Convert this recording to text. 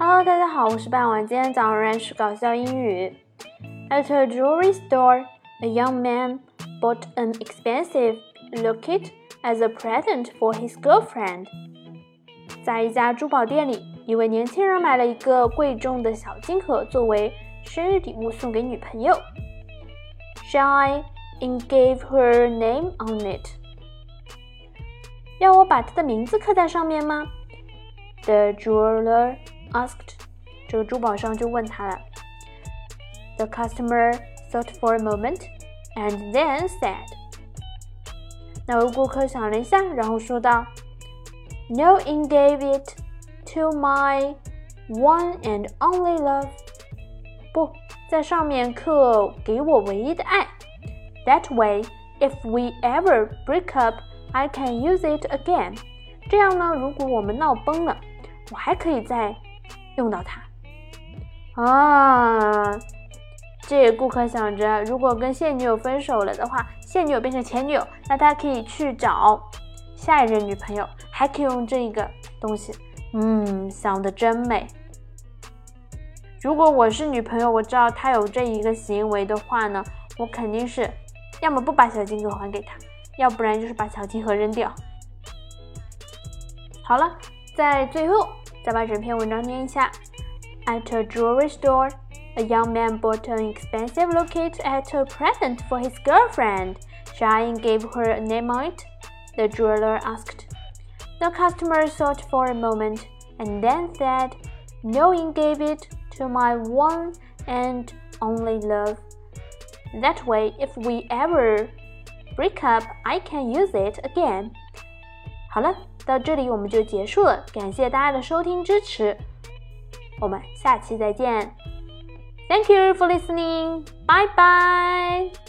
Hello，大家好，我是半晚。今天早上认识搞笑英语。At a jewelry store, a young man bought an expensive locket as a present for his girlfriend. 在一家珠宝店里，一位年轻人买了一个贵重的小金盒作为生日礼物送给女朋友。Shine and gave her name on it. 要我把她的名字刻在上面吗？The jeweler asked，这个珠宝商就问他了。The customer thought for a moment and then said，那位顾客想了一下，然后说道：“No one gave it to my one and only love。”不在上面刻给我唯一的爱。That way, if we ever break up, I can use it again。这样呢，如果我们闹崩了，我还可以再 用到它啊！这顾客想着，如果跟现女友分手了的话，现女友变成前女友，那他可以去找下一任女朋友，还可以用这一个东西。嗯，想的真美。如果我是女朋友，我知道他有这一个行为的话呢，我肯定是要么不把小金盒还给他，要不然就是把小金盒扔掉。好了，在最后。再把整篇文章念一下。At a jewelry store, a young man bought an expensive locket as a present for his girlfriend. Shine gave her a name on it. The jeweler asked. The customer thought for a moment and then said, No one gave it to my one and only love. That way, if we ever break up, I can use it again. 好了，到这里我们就结束了，感谢大家的收听支持，我们下期再见。Thank you for listening. Bye bye.